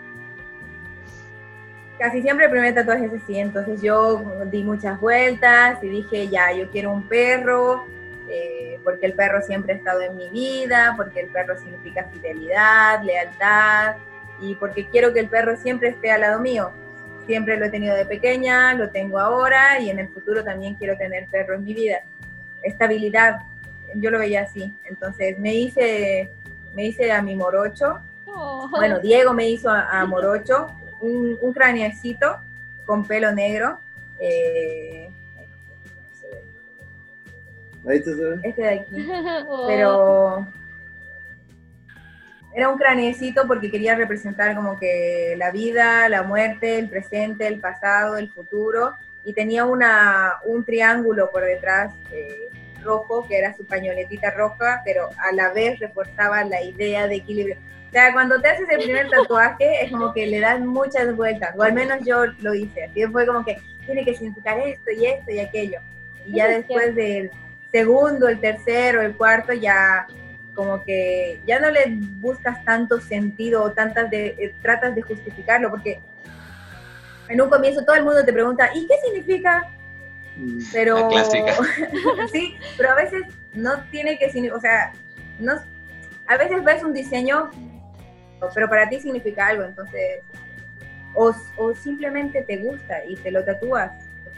[SPEAKER 5] Casi siempre el primer tatuaje es así, entonces yo di muchas vueltas y dije, ya, yo quiero un perro, eh, porque el perro siempre ha estado en mi vida, porque el perro significa fidelidad, lealtad, y porque quiero que el perro siempre esté al lado mío. Siempre lo he tenido de pequeña, lo tengo ahora y en el futuro también quiero tener perro en mi vida. Estabilidad, yo lo veía así. Entonces me hice, me hice a mi morocho.
[SPEAKER 3] Oh.
[SPEAKER 5] Bueno, Diego me hizo a, a morocho, un, un craneacito con pelo negro. eh, este de aquí.
[SPEAKER 3] Oh.
[SPEAKER 5] pero era un craneecito porque quería representar como que la vida, la muerte, el presente, el pasado, el futuro, y tenía una, un triángulo por detrás eh, rojo, que era su pañoletita roja, pero a la vez reforzaba la idea de equilibrio. O sea, cuando te haces el primer tatuaje es como que le das muchas vueltas, o al menos yo lo hice, así fue como que tiene que significar esto y esto y aquello. Y ya después del segundo, el tercero, el cuarto, ya como que ya no le buscas tanto sentido o tantas de, eh, tratas de justificarlo, porque en un comienzo todo el mundo te pregunta, ¿y qué significa?
[SPEAKER 4] Mm.
[SPEAKER 5] Pero
[SPEAKER 1] La clásica.
[SPEAKER 5] sí, pero a veces no tiene que significar, o sea, no, a veces ves un diseño, pero para ti significa algo, entonces, o, o simplemente te gusta y te lo tatúas,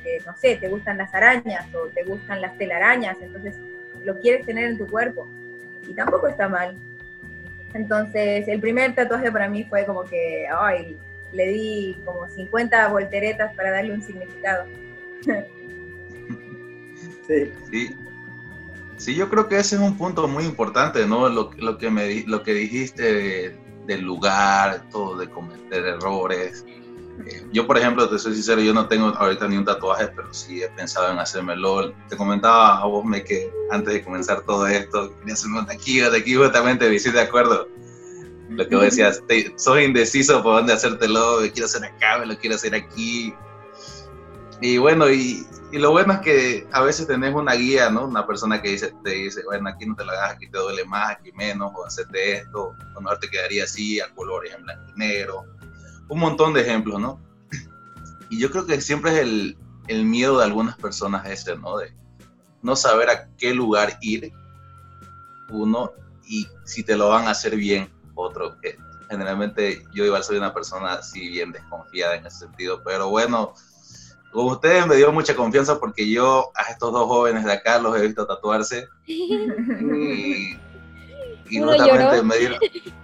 [SPEAKER 5] porque no sé, te gustan las arañas o te gustan las telarañas, entonces lo quieres tener en tu cuerpo y tampoco está mal. Entonces, el primer tatuaje para mí fue como que, ay, le di como 50 volteretas para darle un significado.
[SPEAKER 4] Sí.
[SPEAKER 1] Sí. Sí, yo creo que ese es un punto muy importante, ¿no? Lo, lo que, me, di- lo que dijiste de- del lugar, todo de cometer errores. Yo, por ejemplo, te soy sincero, yo no tengo ahorita ni un tatuaje, pero sí he pensado en hacérmelo. Te comentaba a vos, me que antes de comenzar todo esto, quería hacerme un de aquí justamente, me hiciste de acuerdo. Lo que vos decías, te- soy indeciso por dónde hacértelo, me quiero hacer acá, me lo quiero hacer aquí. Y bueno, y, y lo bueno es que a veces tenés una guía, ¿no? Una persona que dice, te dice, bueno, aquí no te la hagas, aquí te duele más, aquí menos, o hacerte esto, o mejor te quedaría así, a colores en blanco y negro. Un montón de ejemplos, ¿no? Y yo creo que siempre es el, el miedo de algunas personas ese, ¿no? De no saber a qué lugar ir, uno, y si te lo van a hacer bien, otro, que generalmente yo igual soy una persona así bien desconfiada en ese sentido, pero bueno, con ustedes me dio mucha confianza porque yo a estos dos jóvenes de acá los he visto tatuarse y, y
[SPEAKER 3] Uno
[SPEAKER 1] justamente
[SPEAKER 3] lloró.
[SPEAKER 1] me dieron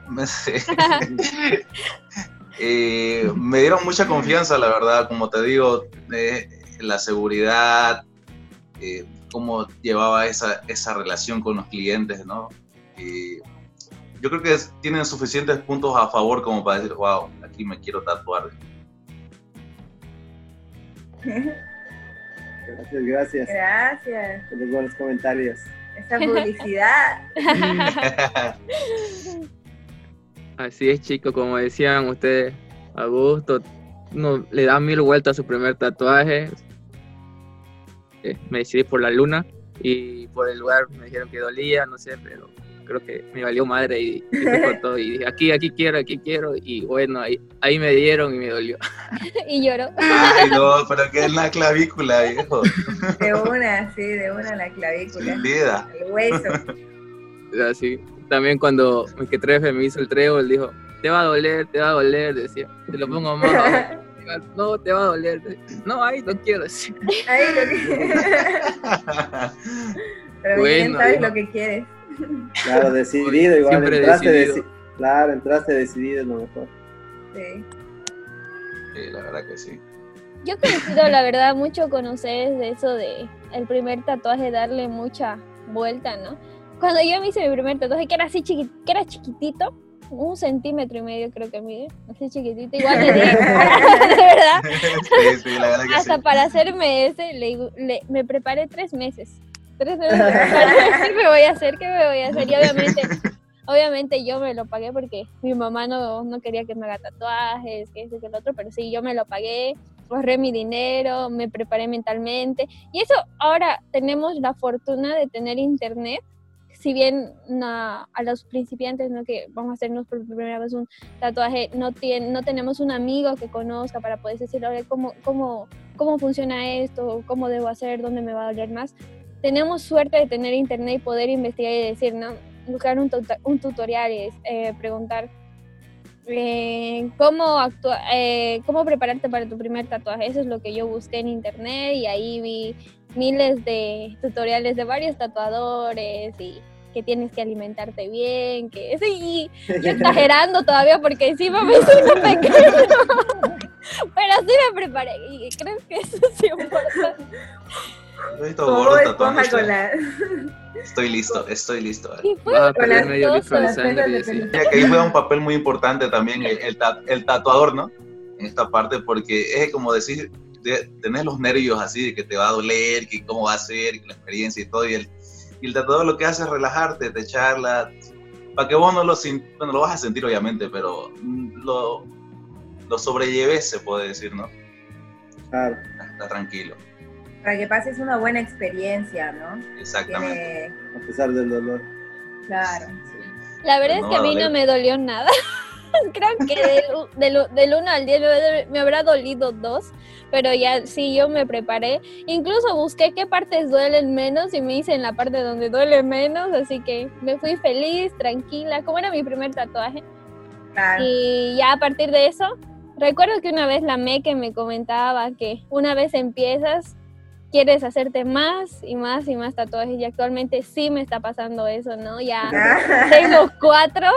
[SPEAKER 1] me, eh, me dieron mucha confianza la verdad como te digo eh, la seguridad eh, cómo llevaba esa, esa relación con los clientes no yo creo que es- tienen suficientes puntos a favor como para decir wow aquí me quiero tatuar
[SPEAKER 4] Gracias, gracias
[SPEAKER 5] Gracias.
[SPEAKER 4] por los buenos comentarios.
[SPEAKER 5] Esa publicidad.
[SPEAKER 2] Así es, chicos, como decían ustedes, a gusto, uno le da mil vueltas a su primer tatuaje. Eh, me decidí por la luna y por el lugar me dijeron que dolía, no sé, pero creo que me valió madre y, y con todo. Y dije, aquí, aquí quiero, aquí quiero. Y bueno, ahí, ahí me dieron y me dolió.
[SPEAKER 3] y lloró.
[SPEAKER 1] Ay, no, pero que es la clavícula, viejo.
[SPEAKER 5] De una, sí, de una la clavícula.
[SPEAKER 1] Vida.
[SPEAKER 5] El hueso.
[SPEAKER 2] Así. También cuando mi que trefe me hizo el trébol, dijo, te va a doler, te va a doler, decía, te lo pongo más abajo". No, te va a doler. No, ahí no quiero decir.
[SPEAKER 5] Ahí lo que... Pero bien
[SPEAKER 2] Bueno,
[SPEAKER 5] sabes
[SPEAKER 2] hijo.
[SPEAKER 5] lo que quieres.
[SPEAKER 4] Claro, decidido, igual
[SPEAKER 2] Siempre
[SPEAKER 4] entraste
[SPEAKER 2] decidido.
[SPEAKER 4] deci- Claro, entraste decidido es lo mejor.
[SPEAKER 5] Sí.
[SPEAKER 1] Sí, la verdad que sí.
[SPEAKER 3] Yo coincido, la verdad, mucho con ustedes de eso de el primer tatuaje, darle mucha vuelta, ¿no? Cuando yo me hice mi primer tatuaje, que era así chiqui- que era chiquitito, un centímetro y medio creo que mide, así chiquitito, igual di, de verdad,
[SPEAKER 1] Sí, sí, la verdad que sí.
[SPEAKER 3] hasta para hacerme ese, le, le- me preparé tres meses. Tres meses para qué me voy a hacer, qué me voy a hacer. Y obviamente, obviamente yo me lo pagué porque mi mamá no, no quería que me haga tatuajes, que eso, que el otro, pero sí, yo me lo pagué, ahorré mi dinero, me preparé mentalmente. Y eso, ahora tenemos la fortuna de tener internet. Si bien a los principiantes, ¿no? que vamos a hacernos por primera vez un tatuaje, no, tiene, no tenemos un amigo que conozca para poder decirle "Oye, cómo, cómo, funciona esto, cómo debo hacer, dónde me va a doler más. tenemos suerte de tener internet y poder investigar y decir, ¿no? Buscar un, un tutorial y eh, preguntar eh, cómo, actua- eh, cómo prepararte para tu primer tatuaje. Eso es lo que yo busqué en internet y ahí vi miles de tutoriales de varios tatuadores y que tienes que alimentarte bien, que sí, yo exagerando todavía porque encima me hice uno pequeño. Pero sí me preparé y creo que eso sí importa.
[SPEAKER 1] Yo he visto
[SPEAKER 5] Como esponja con, la,
[SPEAKER 1] Estoy listo, estoy listo.
[SPEAKER 3] Y fue
[SPEAKER 5] con las,
[SPEAKER 6] medio de sangre
[SPEAKER 1] que ahí juega un papel muy importante también el, el ta- el tatuador, ¿no? En esta parte, porque es como decir, de- tenés los nervios así de que te va a doler, que cómo va a ser, que la experiencia y todo, y el, y el tatuador lo que hace es relajarte, te charla, para que vos no lo, sin- bueno, lo vas a sentir obviamente, pero mm, lo, lo sobrelleves, se puede decir, ¿no?
[SPEAKER 4] Claro.
[SPEAKER 1] Está tranquilo,
[SPEAKER 5] Para que pases una buena experiencia, ¿no?
[SPEAKER 1] exactamente.
[SPEAKER 5] Tiene,
[SPEAKER 4] A pesar del dolor.
[SPEAKER 5] claro.
[SPEAKER 3] La verdad
[SPEAKER 1] No
[SPEAKER 3] es que a mí no me dolió nada. Creo que del, del, del 1 al 10 me, me habrá dolido dos, pero ya sí, yo me preparé. Incluso busqué qué partes duelen menos y me hice en la parte donde duele menos, así que me fui feliz, tranquila, como era mi primer tatuaje.
[SPEAKER 5] Claro.
[SPEAKER 3] Y ya a partir de eso, recuerdo que una vez la Meque me comentaba que una vez empiezas, quieres hacerte más y más y más tatuajes y actualmente sí me está pasando eso, ¿no? Ya tengo cuatro,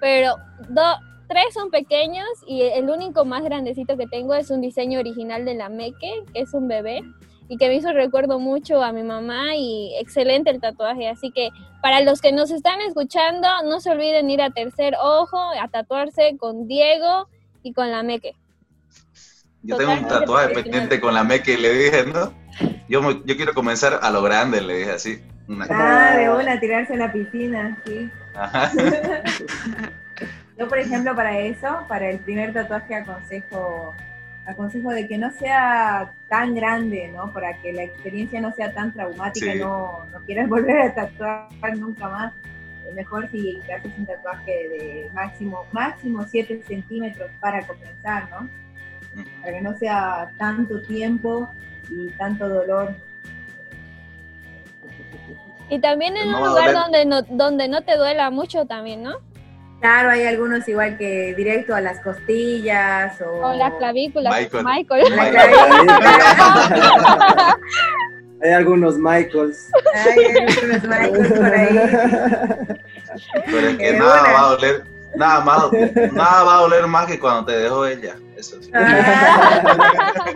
[SPEAKER 3] pero do- tres son pequeños y el único más grandecito que tengo es un diseño original de la Meque, que es un bebé y que me hizo recuerdo mucho a mi mamá y excelente el tatuaje. Así que para los que nos están escuchando, no se olviden ir a Tercer Ojo a tatuarse con Diego y con la Meque.
[SPEAKER 1] Yo tengo un tatuaje pendiente con la meque y le dije, ¿no? Yo, me- yo quiero comenzar a lo grande, le dije así. Una-
[SPEAKER 5] Ah, de una, tirarse a la piscina, sí.
[SPEAKER 1] Ajá.
[SPEAKER 5] Yo, por ejemplo, para eso, para el primer tatuaje aconsejo, aconsejo de que no sea tan grande, ¿no? Para que la experiencia no sea tan traumática,
[SPEAKER 1] Sí.
[SPEAKER 5] no, no quieras volver a tatuar nunca más. Mejor si te haces un tatuaje de máximo, máximo 7 centímetros para comenzar, ¿no? Para que no sea tanto tiempo y tanto dolor.
[SPEAKER 3] Y también en
[SPEAKER 1] No
[SPEAKER 3] un lugar donde no, donde no te duela mucho también, ¿no?
[SPEAKER 5] Claro, hay algunos igual que directo a las costillas o...
[SPEAKER 3] O la clavícula.
[SPEAKER 1] Michael.
[SPEAKER 3] Michael.
[SPEAKER 5] La
[SPEAKER 1] Michael.
[SPEAKER 5] clavícula.
[SPEAKER 4] Hay algunos Michaels.
[SPEAKER 5] Hay algunos Michaels por ahí.
[SPEAKER 1] Pero es que nada va a doler, nada más, nada va a doler más que cuando te dejó ella. Eso sí.
[SPEAKER 5] Ah,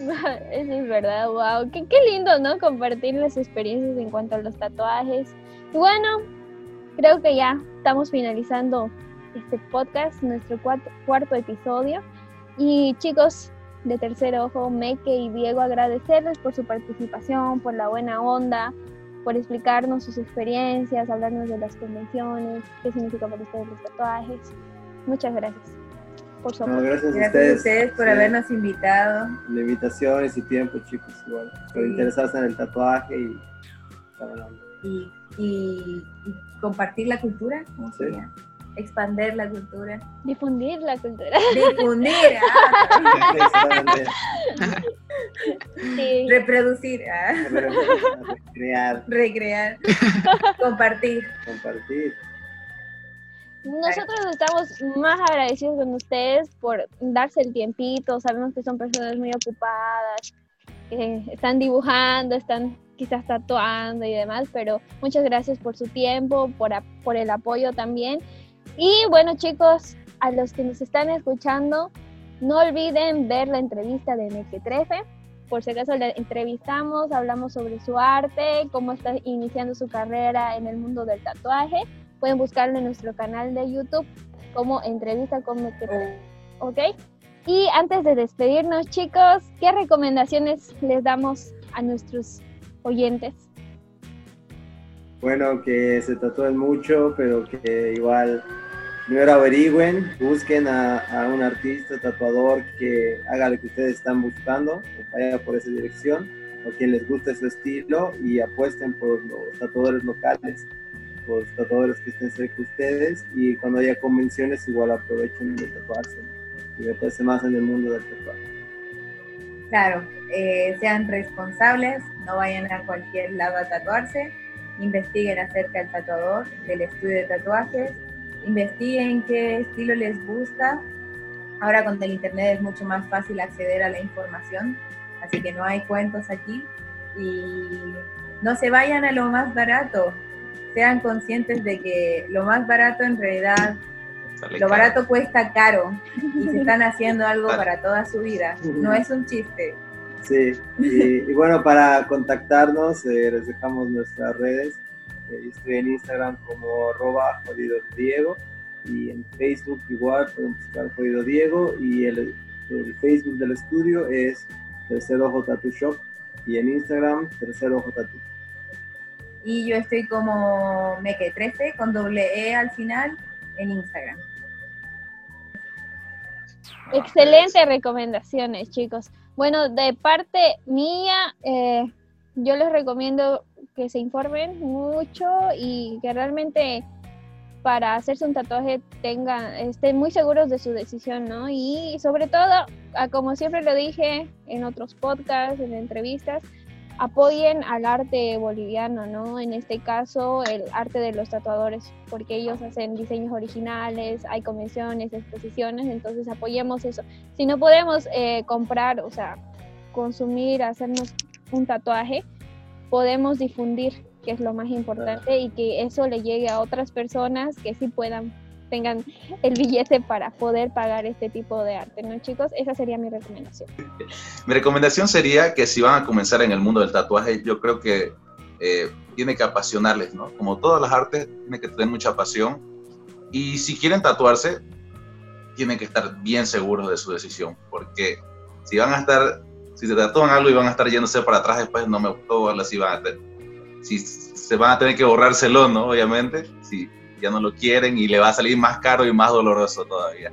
[SPEAKER 3] Eso es verdad, wow. Qué, qué lindo, ¿no? Compartir las experiencias en cuanto a los tatuajes. Y bueno, creo que ya estamos finalizando este podcast, nuestro cuarto, cuarto episodio. Y chicos de Tercer Ojo, Meke y Diego, agradecerles por su participación, por la buena onda, por explicarnos sus experiencias, hablarnos de las convenciones, qué significa para ustedes los tatuajes. Muchas gracias por su
[SPEAKER 4] No,
[SPEAKER 3] apoyo.
[SPEAKER 4] gracias, a
[SPEAKER 5] Gracias a
[SPEAKER 4] ustedes.
[SPEAKER 5] ustedes por
[SPEAKER 4] Sí,
[SPEAKER 5] habernos invitado.
[SPEAKER 4] La invitación y su tiempo, chicos, igual. Por
[SPEAKER 5] Sí.
[SPEAKER 4] interesarse en el tatuaje y,
[SPEAKER 5] y- y compartir la cultura, ¿cómo
[SPEAKER 4] Sí.
[SPEAKER 5] sería? Expander la cultura.
[SPEAKER 3] Difundir la cultura.
[SPEAKER 5] Difundir, ah.
[SPEAKER 3] Sí.
[SPEAKER 5] reproducir, ah,
[SPEAKER 4] Crear,
[SPEAKER 5] recrear, compartir.
[SPEAKER 4] compartir.
[SPEAKER 3] Nosotros estamos más agradecidos con ustedes por darse el tiempito. Sabemos que son personas muy ocupadas, que están dibujando, están quizás tatuando y demás, pero muchas gracias por su tiempo, por, a- por el apoyo también. Y bueno, chicos, a los que nos están escuchando, no olviden ver la entrevista de Mequetrefe. Por si acaso la entrevistamos, hablamos sobre su arte, cómo está iniciando su carrera en el mundo del tatuaje pueden buscarlo en nuestro canal de YouTube como entrevista con Mequetrefe, ¿ok? Y antes de despedirnos, chicos, ¿qué recomendaciones les damos a nuestros oyentes?
[SPEAKER 4] Bueno, que se tatúen mucho, pero que igual primero averigüen, busquen a, un artista, tatuador que haga lo que ustedes están buscando, vaya por esa dirección, o quien les guste su estilo y apuesten por los tatuadores locales, por los tatuadores que estén cerca de ustedes y cuando haya convenciones igual aprovechen de tatuarse meterse más en el mundo del tatuaje.
[SPEAKER 5] Claro, eh, sean responsables, no vayan a cualquier lado a tatuarse, investiguen acerca del tatuador, del estudio de tatuajes, investiguen qué estilo les gusta. Ahora con el internet es mucho más fácil acceder a la información, así que no hay cuentos aquí. Y no se vayan a lo más barato, sean conscientes de que lo más barato en realidad lo barato cuesta caro y se están haciendo algo para toda su vida. No es un chiste.
[SPEAKER 4] Sí, y, bueno, para contactarnos eh, les dejamos nuestras redes. Eh, estoy en Instagram como arroba jodido Diego y en Facebook igual pueden buscar jodido Diego y el, el Facebook del estudio es Tercer Ojo Tattoo Shop y en Instagram Tercer Ojo Tattoo.
[SPEAKER 5] Y yo estoy como Meque13 con doble E al final en Instagram.
[SPEAKER 3] Excelentes recomendaciones, chicos. Bueno, de parte mía, eh, yo les recomiendo que se informen mucho y que realmente para hacerse un tatuaje tengan, estén muy seguros de su decisión, ¿no? Y sobre todo, como siempre lo dije en otros podcasts, en entrevistas, apoyen al arte boliviano, ¿no? En este caso, el arte de los tatuadores, porque ellos hacen diseños originales, hay convenciones, exposiciones, entonces apoyemos eso. Si no podemos eh, comprar, o sea, consumir, hacernos un tatuaje, podemos difundir, que es lo más importante, y que eso le llegue a otras personas que sí puedan tengan el billete para poder pagar este tipo de arte, ¿no, chicos? Esa sería mi recomendación.
[SPEAKER 1] Mi recomendación sería que si van a comenzar en el mundo del tatuaje, yo creo que eh, tiene que apasionarles, ¿no? Como todas las artes, tiene que tener mucha pasión. Y si quieren tatuarse, tienen que estar bien seguros de su decisión, porque si van a estar, si se tatúan algo y van a estar yéndose para atrás después, no me gustó, así van a tener, si se van a tener que borrárselo, ¿no? Obviamente, si ya no lo quieren y le va a salir más caro y más doloroso todavía.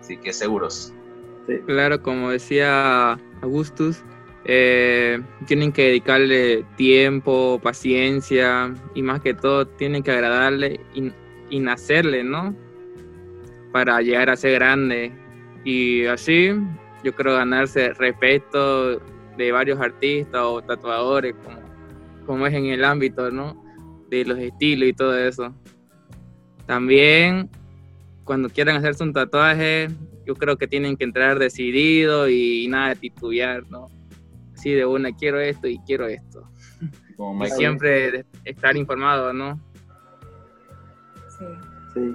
[SPEAKER 1] Así que seguros.
[SPEAKER 2] Claro, como decía Augustus, eh, tienen que dedicarle tiempo, paciencia y más que todo tienen que agradarle y, y nacerle, ¿no? Para llegar a ser grande. Y así yo creo ganarse respeto de varios artistas o tatuadores, como, como es en el ámbito, ¿no? De los estilos y todo eso. También cuando quieran hacerse un tatuaje, yo creo que tienen que entrar decidido y, nada de titubear, ¿no? Así de una, quiero esto y quiero esto. y siempre estar informado, ¿no?
[SPEAKER 5] Sí.
[SPEAKER 4] Sí,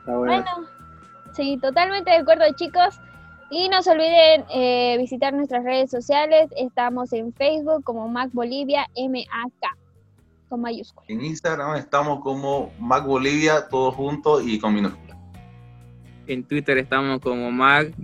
[SPEAKER 4] está
[SPEAKER 3] bueno. sí, totalmente de acuerdo, chicos. Y no se olviden eh, visitar nuestras redes sociales. Estamos en Facebook como Mac Bolivia MAK con mayúscula.
[SPEAKER 1] En Instagram estamos como Mac Bolivia, todo junto y con minúscula.
[SPEAKER 2] En Twitter estamos como Mac-Bo.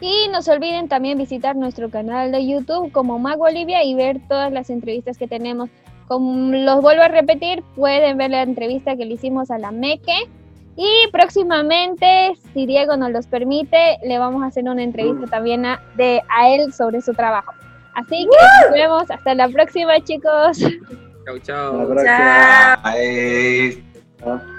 [SPEAKER 3] Y no se olviden también visitar nuestro canal de YouTube como Mac Bolivia y ver todas las entrevistas que tenemos. Como los vuelvo a repetir, pueden ver la entrevista que le hicimos a la Meque. Y próximamente, si Diego nos los permite, le vamos a hacer una entrevista también a, de, a él sobre su trabajo. Así que nos vemos hasta la próxima, chicos.
[SPEAKER 2] Chau, chau.
[SPEAKER 5] Chao.
[SPEAKER 1] Bye.